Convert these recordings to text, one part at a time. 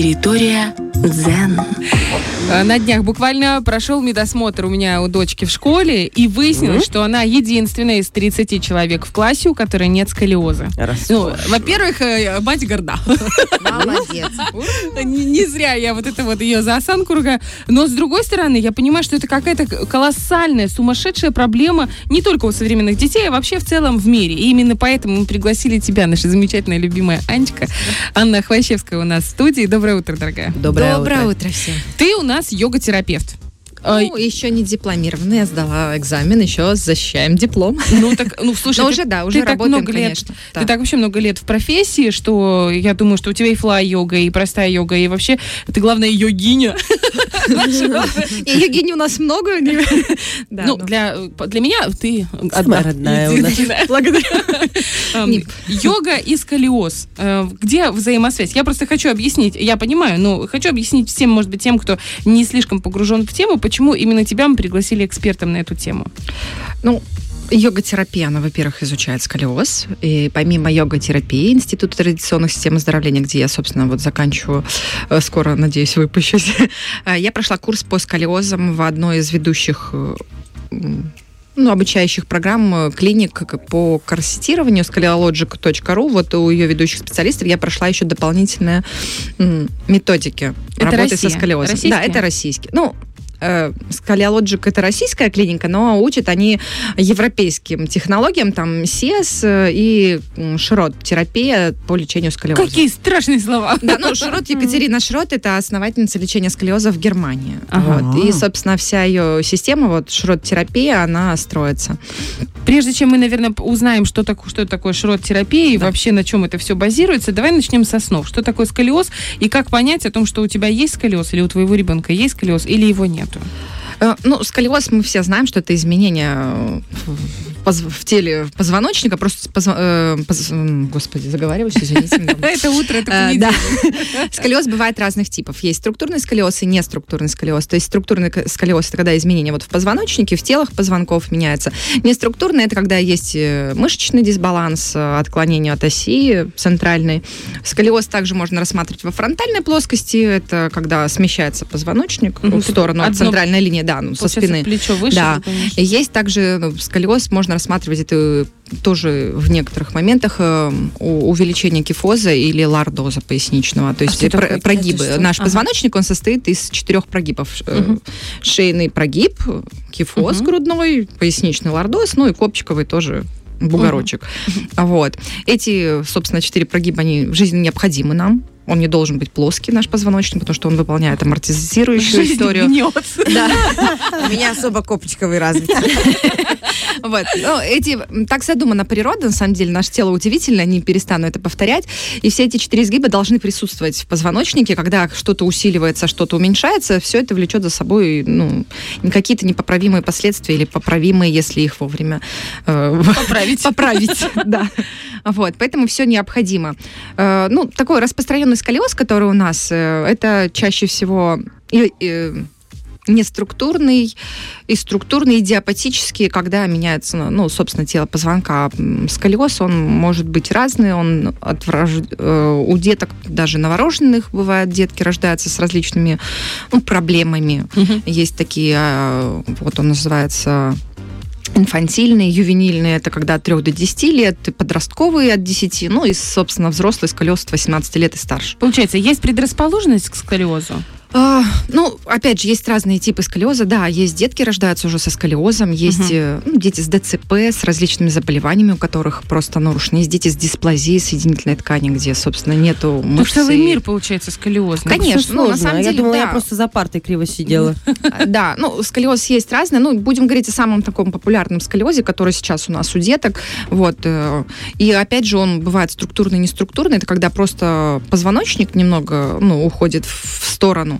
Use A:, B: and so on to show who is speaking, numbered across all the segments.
A: Территория дзен.
B: Э, На днях буквально прошел медосмотр у меня у дочки в школе, и выяснилось, что она единственная из 30 человек в классе, у которой нет сколиоза. Ну, во-первых, э, мать горда.
C: Молодец.
B: Не, не зря я вот это вот ее за осанку ругаю. Но с другой стороны, я понимаю, что это какая-то колоссальная, сумасшедшая проблема не только у современных детей, а вообще в целом в мире. И именно поэтому мы пригласили тебя, наша замечательная любимая Анечка. Анна Хвощевская у нас в студии. Доброе утро, дорогая.
C: Доброе, утро. всем.
B: Ты у нас йога-терапевт. А,
C: Ну, еще не дипломированная, я сдала экзамен, еще защищаем диплом.
B: Ну, так, ну, слушай,
C: Но
B: ты-
C: уже, да, уже
B: ты так
C: работаем,
B: много лет,
C: конечно.
B: Ты
C: Да.
B: так вообще много лет в профессии, что я думаю, что у тебя и флай-йога, и простая йога, и вообще ты, главное, йогиня.
C: И Евгений у нас много. Да,
B: Ну,
C: ну.
B: для, для меня ты
D: Самая родная у нас.
C: Благодарю.
B: Йога и сколиоз. Э, Где взаимосвязь? Я просто хочу объяснить, я понимаю, но хочу объяснить всем, может быть, тем, кто не слишком погружен в тему, почему именно тебя мы пригласили экспертом на эту тему.
C: Ну, Йога-терапия, она, во-первых, изучает сколиоз. И помимо йога-терапии Института традиционных систем оздоровления, где я, собственно, вот заканчиваю, э, скоро, надеюсь, выпущусь, э, я прошла курс по сколиозам в одной из ведущих э, ну, обучающих программ клиник по корсетированию scaleologic.ru. Вот у ее ведущих специалистов я прошла еще дополнительные методики
B: Это
C: работы
B: Россия?
C: со сколиозом.
B: Российские?
C: Да, это российские. Ну, э, Скалиологик это российская клиника, но учат они европейским технологиям, там СЕС э, и Шрот, терапия по лечению сколиоза.
B: Какие страшные слова.
C: Да, ну, Шрот, Екатерина Шрот, это основательница лечения сколиоза в Германии.
B: Ага.
C: Вот. И, собственно, вся ее система, вот, Шрот-терапия, она строится.
B: Прежде чем мы, наверное, узнаем, что, так, что такое шрот-терапия и вообще на чем это все базируется, давай начнем со снов. Что такое сколиоз и как понять о том, что у тебя есть сколиоз или у твоего ребенка есть сколиоз или его нету?
C: Э, Ну, сколиоз мы все знаем, что это изменение э, в, теле позвоночника, просто позва- э, поз- господи, заговариваюсь, извините.
B: Это утро, это понедельник.
C: Да. Сколиоз бывает разных типов. Есть структурный сколиоз и неструктурный сколиоз. То есть структурный сколиоз это когда изменения вот в позвоночнике, в телах позвонков меняются. Неструктурный это когда есть э, мышечный дисбаланс, э, отклонение от оси центральной. Сколиоз также можно рассматривать во фронтальной плоскости. Это когда смещается позвоночник в сторону от центральной линии, да, ну, со спины.
B: плечо выше.
C: Да. Есть также ну, сколиоз, можно рассматривать это тоже в некоторых моментах э, увеличение кифоза или лордоза поясничного, то есть
B: что
C: про-
B: такое?
C: прогибы.
B: Это что?
C: Наш
B: Ага.
C: позвоночник, он состоит из четырех прогибов.
B: Мгм.
C: Шейный прогиб, кифоз
B: Мгм.
C: грудной, поясничный лордоз, ну и копчиковый тоже бугорочек. Вот. Эти, собственно, четыре прогиба, они в жизни необходимы нам. Он не должен быть плоский, наш позвоночник, потому что он выполняет амортизирующую
B: Жизнь
C: историю.
B: гнется.
D: У меня особо копчиковый развит.
C: Вот. Ну, эти, так задумана природа, на самом деле, наше тело удивительно, не перестану это повторять. И все эти четыре изгиба должны присутствовать в позвоночнике, когда что-то усиливается, что-то уменьшается, все это влечет за собой ну, какие-то непоправимые последствия или поправимые, если их вовремя э,
B: Поправить.
C: поправить. Да. Вот, поэтому все необходимо. Э, Ну, такой распространенный сколиоз, который у нас, э, это чаще всего и- и неструктурный и структурный, идиопатический, когда меняется, ну, собственно, тело позвонка. Сколиоз, он может быть разный, он от врож- э, у деток, даже новорожденных, бывает, детки рождаются с различными ну, проблемами.
B: Мгм.
C: Есть такие, а, вот он называется инфантильные, ювенильные, это когда от 3 до 10 лет, подростковые от 10, ну и, собственно, взрослый сколиоз от 18 лет и старше.
B: Получается, есть предрасположенность к сколиозу?
C: А, ну, опять же, есть разные типы сколиоза. Да, есть детки рождаются уже со сколиозом, есть э, ну, дети с ДЦП, с различными заболеваниями, у которых просто нарушены. Есть дети с дисплазией соединительной ткани, где, собственно, нету
B: Ну,
C: мышцы.
B: целый мир, получается, сколиозный.
C: Конечно, ну, на самом
D: Я
C: деле,
D: думала, я
C: да.
D: просто за партой криво сидела.
C: А, Да, ну, сколиоз есть разный. Ну, будем говорить о самом таком популярном сколиозе, который сейчас у нас у деток. Вот. э, И опять же, он бывает структурный, неструктурный. Это когда просто позвоночник немного, ну, уходит в сторону.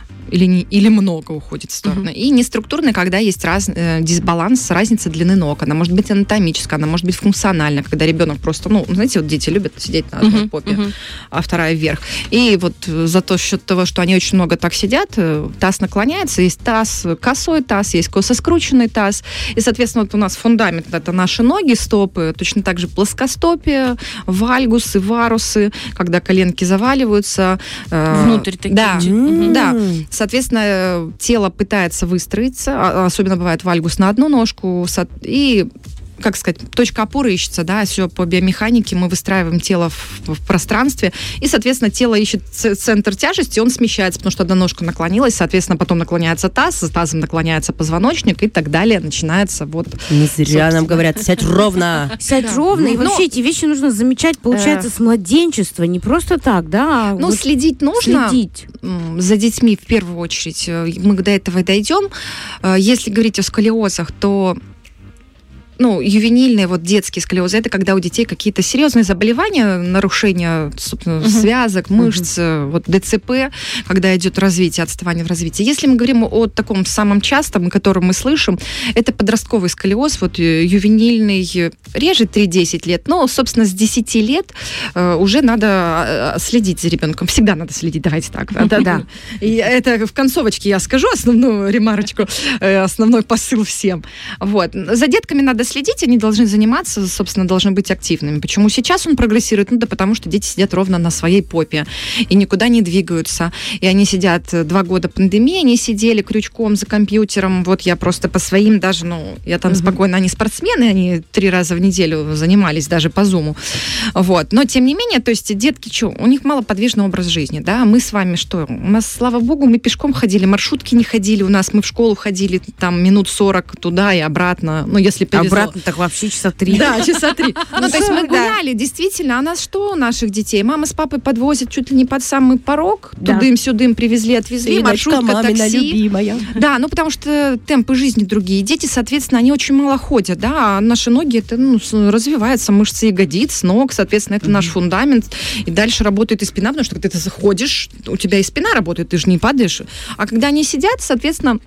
C: или, не, или много уходит в сторону. И неструктурный, когда есть раз, э, дисбаланс, разница длины ног. Она может быть анатомическая, она может быть функциональная, когда ребенок просто, ну, знаете, вот дети любят сидеть на одной
B: Мгм,
C: попе,
B: мгм.
C: а вторая вверх. И вот э, за то счет того, что они очень много так сидят, э, таз наклоняется, есть таз косой таз, есть косо скрученный таз. И, соответственно, вот у нас фундамент это наши ноги, стопы, точно так же плоскостопие, вальгусы, варусы, когда коленки заваливаются.
B: Внутрь такие.
C: Да,
B: мгм.
C: да. Соответственно, тело пытается выстроиться, а- особенно бывает вальгус на одну ножку, и как сказать, точка опоры ищется, да, все по биомеханике, мы выстраиваем тело в, в пространстве, и, соответственно, тело ищет центр тяжести, он смещается, потому что одна ножка наклонилась, соответственно, потом наклоняется таз, с тазом наклоняется позвоночник и так далее, начинается вот...
D: Не зря
C: Собственно.
D: нам говорят, сядь ровно.
E: Сядь ровно, и вообще эти вещи нужно замечать, получается, с младенчества, не просто так, да, а
C: Ну, следить нужно.
E: следить.
C: за детьми в первую очередь. Э, Мы до этого дойдем. Э, Если говорить о сколиозах, то ну, ювенильные вот детские сколиозы, это когда у детей какие-то серьезные заболевания, нарушения собственно,
B: Мгм.
C: связок, мышц, э, вот ДЦП, когда идет развитие, отставание в развитии. Если мы говорим о таком самом частом, о котором мы слышим, это подростковый сколиоз, вот э, ювенильный, э, реже 3-10 лет, но, собственно, с 10 лет э, уже надо следить за ребенком. Всегда надо следить, давайте так. Да, да, да. И это в концовочке я скажу основную ремарочку, основной посыл всем. Вот. За детками надо следить, они должны заниматься, собственно, должны быть активными. Почему сейчас он прогрессирует? Ну да потому что дети сидят ровно на своей попе и никуда не двигаются. И они сидят э, два года пандемии, они сидели крючком за компьютером. Вот я просто по своим даже, ну, я там
B: Мгм.
C: спокойно, они спортсмены, они три раза в неделю занимались даже по зуму. Вот. Но, тем не менее, то есть детки, что, у них малоподвижный образ жизни, да, мы с вами что, у нас, слава богу, мы пешком ходили, маршрутки не ходили, у нас мы в школу ходили там минут 40 туда и обратно, ну, если повезло.
D: Обратно так вообще часа три.
C: Да, часа три. Ну, то есть мы гуляли, действительно. А нас что, наших детей? Мама с папой подвозят чуть ли не под самый порог. Тудым-сюдым привезли, отвезли, маршрутка, такси. Да, ну потому что темпы жизни другие. Дети, соответственно, они очень мало ходят, да, а наши ноги, это ну, развиваются мышцы ягодиц, ног, соответственно, это наш фундамент. И дальше работает и спина, потому что когда ты заходишь, у тебя и спина работает, ты же не падаешь. А когда они сидят, соответственно,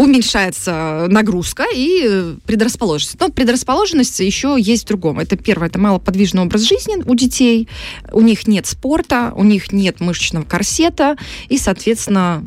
C: уменьшается нагрузка и э, предрасположенность. Но предрасположенность еще есть в другом. Это первое, это малоподвижный образ жизни у детей, у них нет спорта, у них нет мышечного корсета, и, соответственно,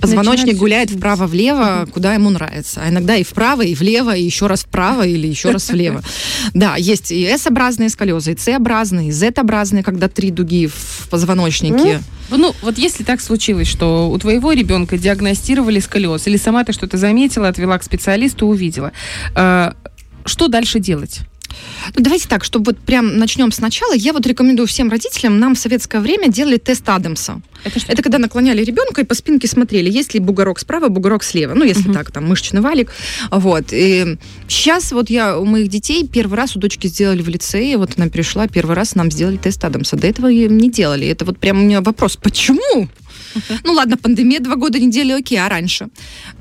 C: позвоночник
B: Начинает
C: гуляет вправо-влево, куда ему нравится. А иногда и вправо, и влево, и еще раз вправо, или еще раз влево. Да, есть и S-образные сколиозы, и C-образные, и Z-образные, когда три дуги в позвоночнике.
B: Ну, вот если так случилось, что у твоего ребенка диагностировали сколиоз, или сама ты что-то заметила, отвела к специалисту, увидела, э, что дальше делать?
C: Давайте так, чтобы вот прям начнем сначала. Я вот рекомендую всем родителям, нам в советское время делали тест Адамса.
B: Это что?
C: Это когда наклоняли ребенка и по спинке смотрели, есть ли бугорок справа, бугорок слева. Ну, если
B: Мгм.
C: так, там, мышечный валик. Вот. И сейчас вот я у моих детей первый раз у дочки сделали в лицее, вот она пришла, первый раз нам сделали тест Адамса. До этого ее не делали. Это вот прям у меня вопрос, почему? Ну ладно, пандемия два года недели, окей, а раньше?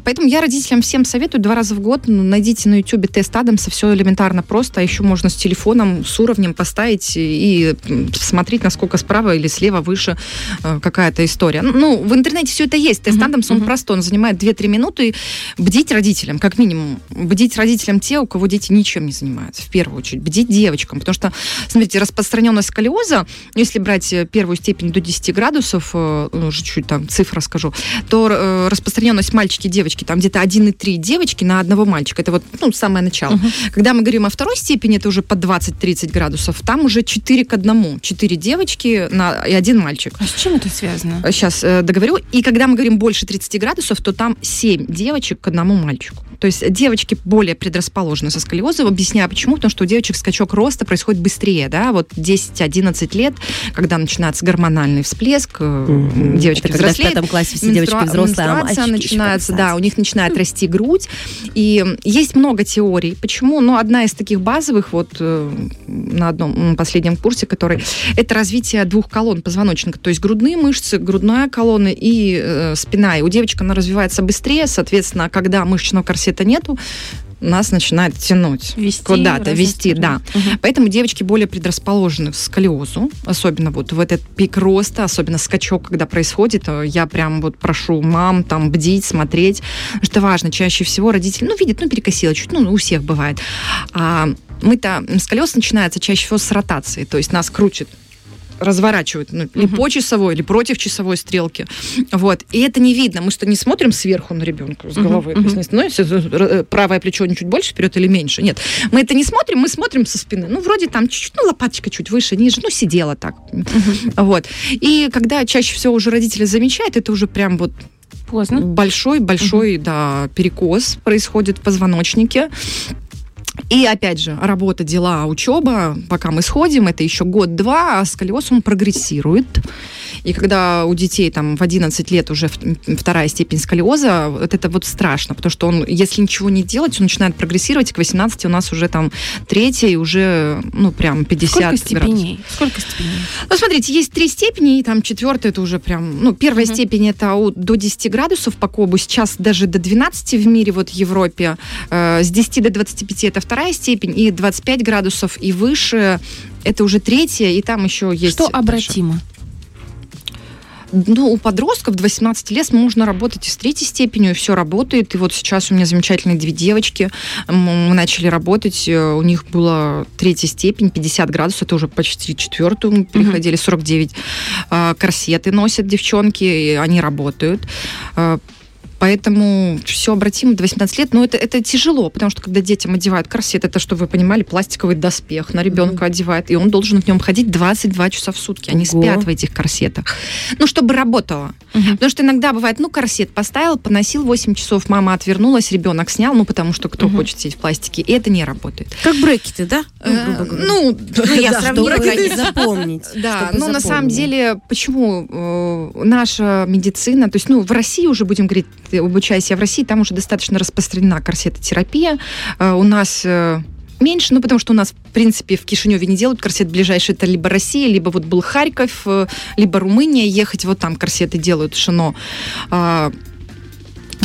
C: Поэтому я родителям всем советую два раза в год, ну, найдите на ютубе тест Адамса, все элементарно просто, а еще можно с телефоном, с уровнем поставить и смотреть, насколько справа или слева выше э, какая-то история. Ну, в интернете все это есть. Тест Адамса, он
B: мгм.
C: простой, он занимает 2-3 минуты. Бдить родителям, как минимум. Бдить родителям те, у кого дети ничем не занимаются, в первую очередь. Бдить девочкам, потому что, смотрите, распространенность сколиоза, если брать э, первую степень до 10 градусов, э, ну, уже чуть там цифра скажу, то э, распространенность мальчики и девочки, там где-то 1,3 девочки на одного мальчика. Это вот, ну, самое начало.
B: Мгм.
C: Когда мы говорим о второй степени, это уже под 20-30 градусов, там уже 4 к 1. 4 девочки на, и один мальчик.
B: А с чем это связано?
C: Сейчас договорю. И когда мы говорим больше 30 градусов, то там 7 девочек к одному мальчику. То есть девочки более предрасположены со сколиозом. Объясняю почему. Потому что у девочек скачок роста происходит быстрее. Да? Вот 10-11 лет, когда начинается гормональный всплеск,
D: Мгм.
C: девочки
D: Это когда в
C: взрослеют.
D: пятом классе все девочки
C: менструа-
D: взрослые, а
C: менструация
D: еще
C: начинается, да, у них начинает расти грудь. И есть много теорий. Почему? Ну, одна из таких базовых, вот э, на одном последнем курсе, который это развитие двух колонн позвоночника, то есть грудные мышцы, грудная колонна и э, спина. И у девочек она развивается быстрее, соответственно, когда мышечного корсета нету, нас начинает тянуть
B: Вести
C: куда-то, вести, да.
B: Мгм.
C: Поэтому девочки более предрасположены к сколиозу, особенно вот в этот пик роста, особенно скачок, когда происходит, я прям вот прошу мам там бдить, смотреть, что важно, чаще всего родители, ну, видят, ну, перекосило чуть, ну, у всех бывает. А мы-то, сколиоз начинается чаще всего с ротации, то есть нас крутит разворачивают ну, или по часовой, или против часовой стрелки. Вот. И это не видно. Мы что, не смотрим сверху на ребенка с головы? То есть не становится, э, правое плечо чуть больше вперед или меньше? Нет. Мы это не смотрим, мы смотрим со спины. Ну, вроде там чуть-чуть, ну, лопаточка чуть выше, ниже, ну, сидела так. Вот. И когда чаще всего уже родители замечают, это уже прям вот
B: Поздно.
C: большой-большой, да, перекос происходит в позвоночнике. И опять же, работа, дела, учеба, пока мы сходим, это еще год-два, а сколиоз он прогрессирует. И когда у детей там в 11 лет уже вторая степень сколиоза, вот это вот страшно, потому что он, если ничего не делать, он начинает прогрессировать, и к 18 у нас уже там третья, и уже, ну, прям 50
B: Сколько
C: градусов.
B: степеней? Сколько степеней?
C: Ну, смотрите, есть три степени, и там четвертая это уже прям... Ну, первая
B: Мгм.
C: степень это до 10 градусов по Кобу, сейчас даже до 12 в мире, вот в Европе. Э, с 10 до 25 это вторая степень, и 25 градусов и выше это уже третья, и там еще есть...
B: Что
C: дальше. Ну, у подростков до 18 лет можно работать и с третьей степенью, и все работает. И вот сейчас у меня замечательные две девочки. Мы начали работать, э, у них была третья степень, 50 градусов, это уже почти четвертую мы переходили, 49. А, Корсеты носят девчонки, и они работают. Поэтому все обратимо до 18 лет. Но это, это тяжело, потому что когда детям одевают корсет, это, что вы понимали, пластиковый доспех на ребенка одевает, и он должен в нем ходить 22 часа в сутки. Они
D: Ого.
C: спят в этих корсетах. Ну, чтобы работало. Потому что иногда бывает, ну, корсет поставил, поносил 8 часов, мама отвернулась, ребенок снял, ну, потому что кто хочет сидеть в пластике, и это не работает.
E: Как брекеты, да? Ну,
C: Э,
E: говоря.
C: Ну,
E: я сравнила,
C: чтобы-
D: запомнить.
C: Да,
D: чтобы
C: ну на самом деле, почему э, наша медицина, то есть, ну, в России уже будем говорить, обучаясь я в России, там уже достаточно распространена корсетотерапия. Э, у нас э, меньше, ну, потому что у нас, в принципе, в Кишиневе не делают корсет. Ближайший это либо Россия, либо вот был Харьков, э, либо Румыния. Ехать вот там корсеты делают, шино.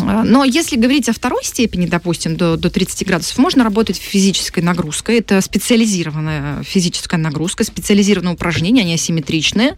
C: А, Но если говорить о второй степени, допустим, до, до 30 градусов, можно работать физической нагрузкой. Это специализированная физическая нагрузка, специализированные упражнения, они асимметричные,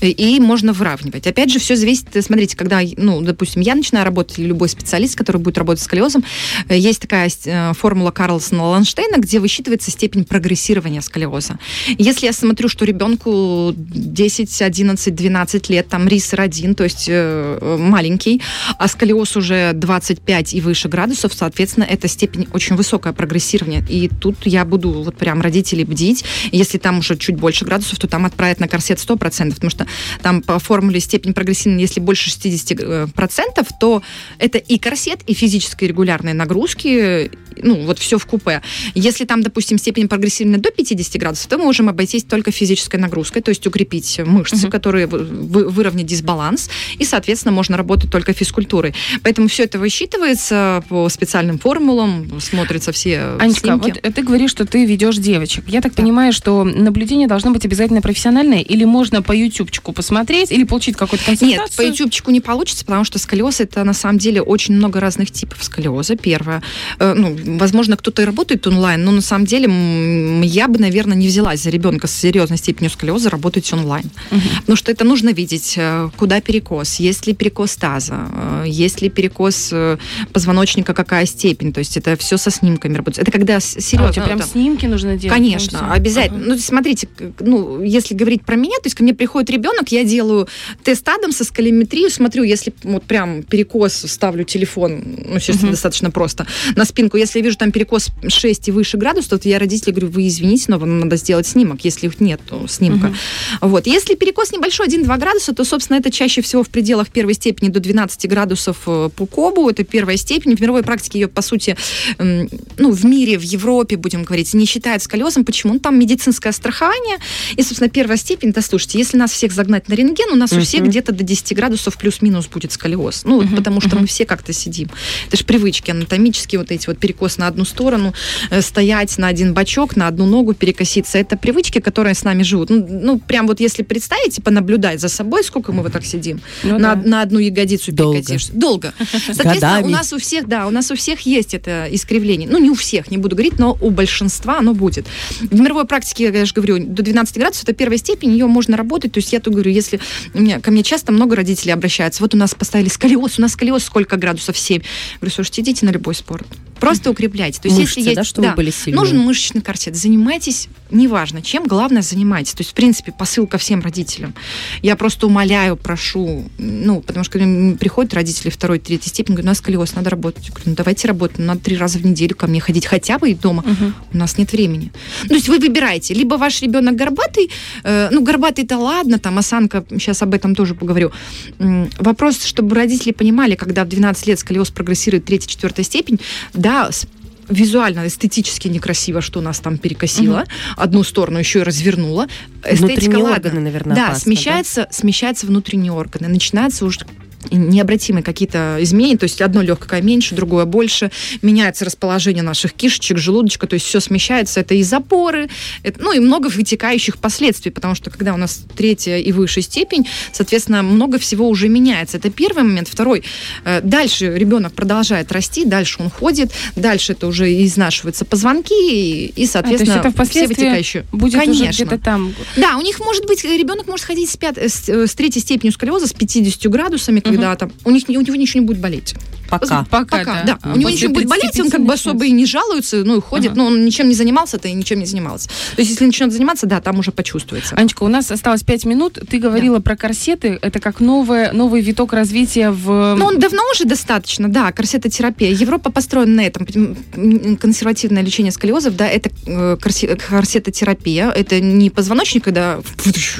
C: э, и можно выравнивать. Опять же, все зависит, э, смотрите, когда, ну, допустим, я начинаю работать, или любой специалист, который будет работать с сколиозом, э, есть такая э, формула Карлсона Ланштейна, где высчитывается степень прогрессирования сколиоза. Если я смотрю, что ребенку 10, 11, 12 лет, там рисер 1, то есть э, э, маленький, а сколиоз уже 25 и выше градусов, соответственно, эта степень очень высокое прогрессирование. И тут я буду вот прям родителей бдить. Если там уже чуть больше градусов, то там отправят на корсет 100%, потому что там по формуле степень прогрессирования, если больше 60%, то это и корсет, и физические регулярные нагрузки, ну, вот все в купе. Если там, допустим, степень прогрессирования до 50 градусов, то мы можем обойтись только физической нагрузкой, то есть укрепить мышцы, которые вы- вы- выровнять дисбаланс, и, соответственно, можно работать только физкультурой. Поэтому все это высчитывается по специальным формулам, смотрятся все
B: Анечка,
C: снимки.
B: вот э, ты говоришь, что ты ведешь девочек. Я так понимаю, что наблюдение должно быть обязательно профессиональное, или можно по ютубчику посмотреть, или получить какую-то консультацию?
C: Нет, по ютубчику не получится, потому что сколиоз это на самом деле очень много разных типов сколиоза. Первое, Э, ну, возможно, кто-то и работает онлайн, но на самом деле я бы, наверное, не взялась за ребенка с серьезной степенью сколиоза работать онлайн. Потому что это нужно видеть, э, куда перекос, есть ли перекос таза, есть ли перекос э, позвоночника, какая степень. То есть это все со снимками работает. Это когда с-
B: А, у
C: серьезно.
B: тебя прям
C: там-
B: снимки нужно делать?
C: Конечно, обязательно.
B: Ага.
C: Ну, смотрите, ну, если говорить про меня, то есть ко мне приходит ребенок, я делаю тест Адамса, скалиметрию, смотрю, если вот прям перекос, ставлю телефон, ну, естественно,
B: Мгм.
C: достаточно просто, на спинку. Если я вижу там перекос 6 и выше градусов, то я родителям говорю, вы извините, но вам надо сделать снимок. Если их нет, то снимка.
B: Мгм.
C: Вот. Если перекос небольшой, 1-2 градуса, то, собственно, это чаще всего в пределах первой степени до 12 градусов э, по Кобу. Это первая степень. В мировой практике ее, по сути, ну, в мире, в Европе, будем говорить, не считают сколиозом. Почему? Ну, там медицинское страхование. И, собственно, первая степень, да, слушайте, если нас всех загнать на рентген, у нас у всех где-то до 10 градусов плюс-минус будет сколиоз. Ну,
B: Мгм,
C: потому что мы все как-то сидим. Это же привычки анатомические, вот эти вот перекос на одну сторону, э, стоять на один бочок, на одну ногу перекоситься. Это привычки, которые с нами живут. Ну, ну, прям вот если представить и понаблюдать за собой, сколько мы вот так сидим,
B: Ну
C: на,
B: да.
C: на одну ягодицу
D: Долго.
C: Долго. Соответственно,
D: Годами.
C: у нас у всех, да, у нас у всех есть это искривление. Ну, не у всех, не буду говорить, но у большинства оно будет. В мировой практике, я же говорю, до 12 градусов, это первая степень, ее можно работать. То есть я тут говорю, если у меня, ко мне часто много родителей обращаются, вот у нас поставили сколиоз, у нас сколиоз сколько градусов? 7. Говорю, слушайте, идите на любой спорт. Просто укрепляйте. То есть
D: Мышцы,
C: если есть,
D: да, чтобы были сильные.
C: нужен мышечный корсет. Занимайтесь, неважно чем, главное занимайтесь. То есть, в принципе, посыл ко всем родителям. Я просто умоляю, прошу, ну, потому что приходят родители второй, третьей степени, говорят, у нас сколиоз, надо работать. Я говорю, ну, давайте работать, ну, надо три раза в неделю ко мне ходить, хотя бы и дома. У нас нет времени. Ну, То есть вы выбираете, либо ваш ребенок горбатый, э, ну, горбатый-то ладно, там, осанка, сейчас об этом тоже поговорю. Вопрос, чтобы родители понимали, когда в 12 лет сколиоз прогрессирует третья, четвертая степень, да, визуально, эстетически некрасиво, что нас там перекосило. Одну сторону еще и развернуло. Эстетика,
D: Внутренние
C: ладно.
D: органы, наверное,
C: Да,
D: опасно,
C: смещается, смещаются внутренние органы. Начинаются уже необратимые какие-то изменения, то есть одно легкое меньше, другое больше, меняется расположение наших кишечек, желудочка, то есть все смещается, это и запоры, это, ну и много вытекающих последствий, потому что когда у нас третья и выше степень, соответственно, много всего уже меняется. Это первый момент. Второй, э, дальше ребенок продолжает расти, дальше он ходит, дальше это уже изнашиваются позвонки и, и,
B: А,
C: соответственно,
B: это
C: все
B: впоследствии
C: вытекающие.
B: будет уже
C: Конечно.
B: где-то там.
C: Да, у них может быть, ребенок может ходить с, пят- с, э, с третьей степенью сколиоза, с 50 градусами, когда там, у, них, у него ничего не будет болеть.
D: Пока.
B: Пока,
C: Пока,
B: да.
C: да.
B: А
C: у него ничего не будет болеть, он как бы
B: 35
C: особо и не жалуется, ну и ходит,
B: Ага.
C: но он ничем не занимался-то и ничем не занимался. То есть если начнет заниматься, да, там уже почувствуется.
B: Анечка, у нас осталось пять минут. Ты говорила про корсеты. Это как новое, новый виток развития в...
C: Ну, он давно уже достаточно, да, корсетотерапия. Европа построена на этом. Консервативное лечение сколиозов, да, это э, корсе- корсетотерапия. Это не позвоночник, когда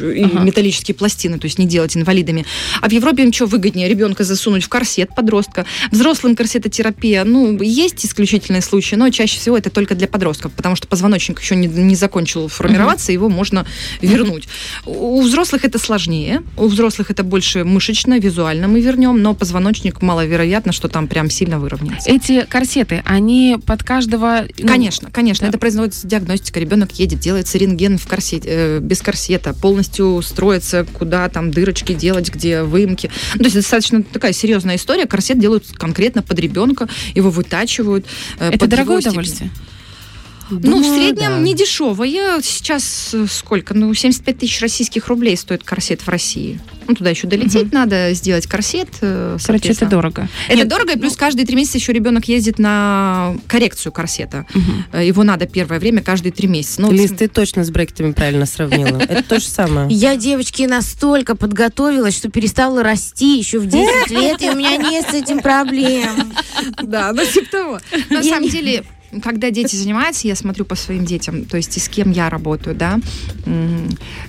C: и
B: Ага.
C: металлические пластины, то есть не делать инвалидами. А в Европе им что выгоднее? Ребенка засунуть в корсет подростка. Взрослым корсетотерапия, ну, есть исключительные случаи, но чаще всего это только для подростков, потому что позвоночник еще не, не закончил формироваться, его можно вернуть. У взрослых это сложнее. У взрослых это больше мышечно, визуально мы вернем, но позвоночник маловероятно, что там прям сильно выровняется.
B: Эти корсеты, они под каждого... ну,
C: Конечно, конечно,
B: да.
C: это производится диагностика. Ребенок едет, делается рентген в корсете, э, без корсета, полностью строится, куда там дырочки делать, где выемки. Ну, то есть достаточно такая серьезная история. Корсет делают конкретно под ребенка, его вытачивают. э,
B: Это дорогое
C: его степень. Ну, в среднем
D: да.
C: не дешевое. Сейчас э, сколько? Ну, 75 тысяч российских рублей стоит корсет в России. Ну, туда еще долететь надо, сделать корсет. э,
B: Короче, это дорого.
C: Это
B: Нет,
C: дорого, и плюс
B: ну,
C: каждые три месяца еще ребенок ездит на коррекцию корсета. Э, Его надо первое время каждые три месяца. Ну, вот
D: Лиз, ты точно с брекетами правильно сравнила. Это то же самое.
E: Я, девочки, настолько подготовилась, что перестала расти еще в 10 лет, и у меня нет с этим проблем.
C: Да, ну типа того. На самом деле, когда дети занимаются, я смотрю по своим детям, то есть и с кем я работаю, да,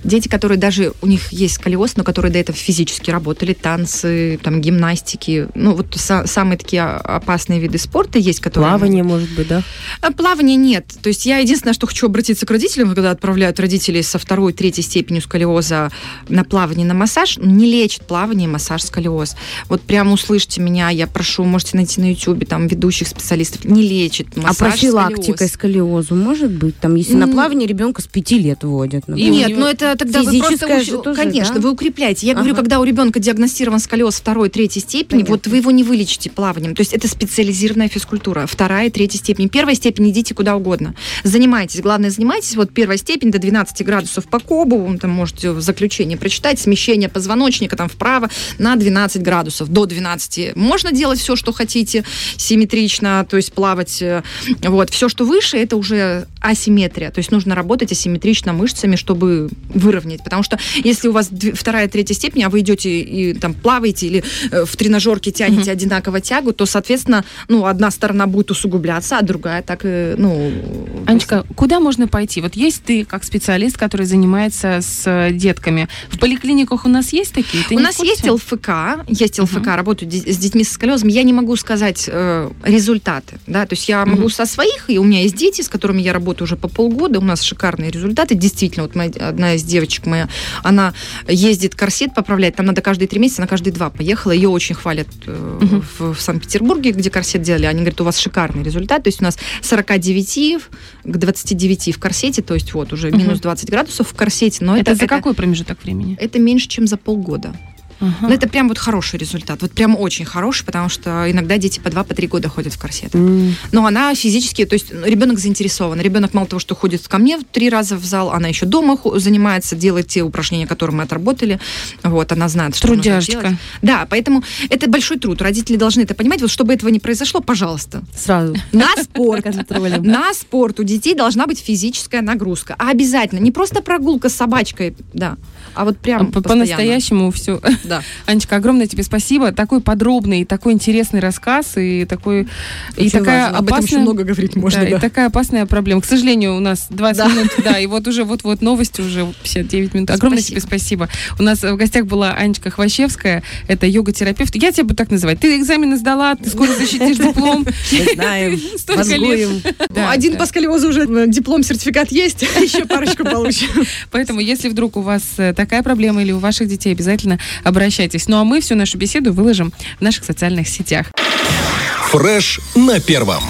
C: дети, которые даже, у них есть сколиоз, но которые до этого физически работали, танцы, там, гимнастики, ну, вот са- самые такие а, опасные виды спорта есть, которые...
D: Плавание, может быть, да?
C: А, Плавания нет. То есть я единственное, что хочу обратиться к родителям, когда отправляют родителей со второй, третьей степенью сколиоза на плавание, на массаж, не лечит плавание массаж сколиоз. Вот прямо услышьте меня, я прошу, можете найти на YouTube там ведущих специалистов, не лечит
E: А
C: сколиоз.
E: сколиозу может быть? Там, если на плавание ребенка с 5 лет водят. Например.
C: Нет, но это тогда вы просто...
E: же тоже,
C: Конечно,
E: да?
C: вы укрепляете. Я говорю,
E: Ага.
C: когда у ребенка диагностирован сколиоз второй, третьей степени,
E: Понятно.
C: вот вы его не вылечите плаванием. То есть это специализированная физкультура. Вторая, третья степень. Первая степень идите куда угодно. Занимайтесь. Главное, занимайтесь. Вот первая степень до 12 градусов по кобу. Вы там можете в заключении прочитать. Смещение позвоночника там вправо на 12 градусов. До 12. Можно делать все, что хотите, симметрично, то есть плавать. Вот. Все, что выше, это уже асимметрия. То есть нужно работать асимметрично мышцами, чтобы выровнять. Потому что если у вас вторая, третья степень, а вы идете и там плаваете или э, в тренажерке тянете одинаково тягу, то, соответственно, ну, одна сторона будет усугубляться, а другая так, э, ну...
B: Анечка, куда можно пойти? Вот есть ты как специалист, который занимается с э, детками. В поликлиниках у нас есть такие? Ты
C: У нас есть ЛФК, есть ЛФК, работают ди- с детьми со сколиозом. Я не могу сказать э, результаты, да, то есть я могу
B: Мгм.
C: со своих, и у меня есть дети, с которыми я работаю уже по полгода, у нас шикарные результаты, действительно, вот моя, одна из девочек моя, она ездит корсет поправлять, там надо каждые три месяца, на каждые два поехала, ее очень хвалят э,
B: Мгм.
C: в, в Санкт-Петербурге, где корсет делали, они говорят, у вас шикарный результат, то есть у нас 49 к 29 в корсете, то есть вот уже
B: Мгм.
C: минус 20 градусов в корсете, но
B: Это,
C: это,
B: за какой промежуток времени?
C: это меньше, чем за полгода.
B: Ага.
C: Но это прям вот хороший результат. Вот прям очень хороший, потому что иногда дети по два, по три года ходят в корсетах.
D: М.
C: Но она физически, то есть ну, ребенок заинтересован. Ребенок мало того, что ходит ко мне три раза в зал, она еще дома занимается, делает те упражнения, которые мы отработали. Вот, она знает, что нужно
B: Трудяжечка.
C: делать. Да, поэтому это большой труд. Родители должны это понимать. Вот чтобы этого не произошло, пожалуйста,
D: Сразу.
C: на спорт. На спорт у детей должна быть физическая нагрузка. А обязательно. Не просто прогулка с собачкой, да, а вот прям постоянно.
B: По-настоящему все.
C: Да.
B: Анечка, огромное тебе спасибо. Такой подробный, и такой интересный рассказ и такой и
C: Очень
B: такая
C: важно. Об этом еще
B: опасная-
C: много говорить можно,
B: да,
C: да.
B: и такая опасная проблема. К сожалению, у нас 20
C: Да.
B: минут, да, и вот уже вот-вот новости уже 59 минут. Огромное
C: Спасибо.
B: тебе спасибо. У нас в гостях была Анечка Хвощевская, это йога-терапевт. Я тебя буду так называть. Ты экзамены сдала, ты скоро защитишь диплом.
D: Знаем, мозгуем.
B: Да,
C: Один по сколиозу уже э, диплом, сертификат есть, а еще парочку получим.
B: Поэтому, если вдруг у вас э, такая проблема или у ваших детей, обязательно обращайтесь. Ну а мы всю нашу беседу выложим в наших социальных сетях.
F: Фреш на первом.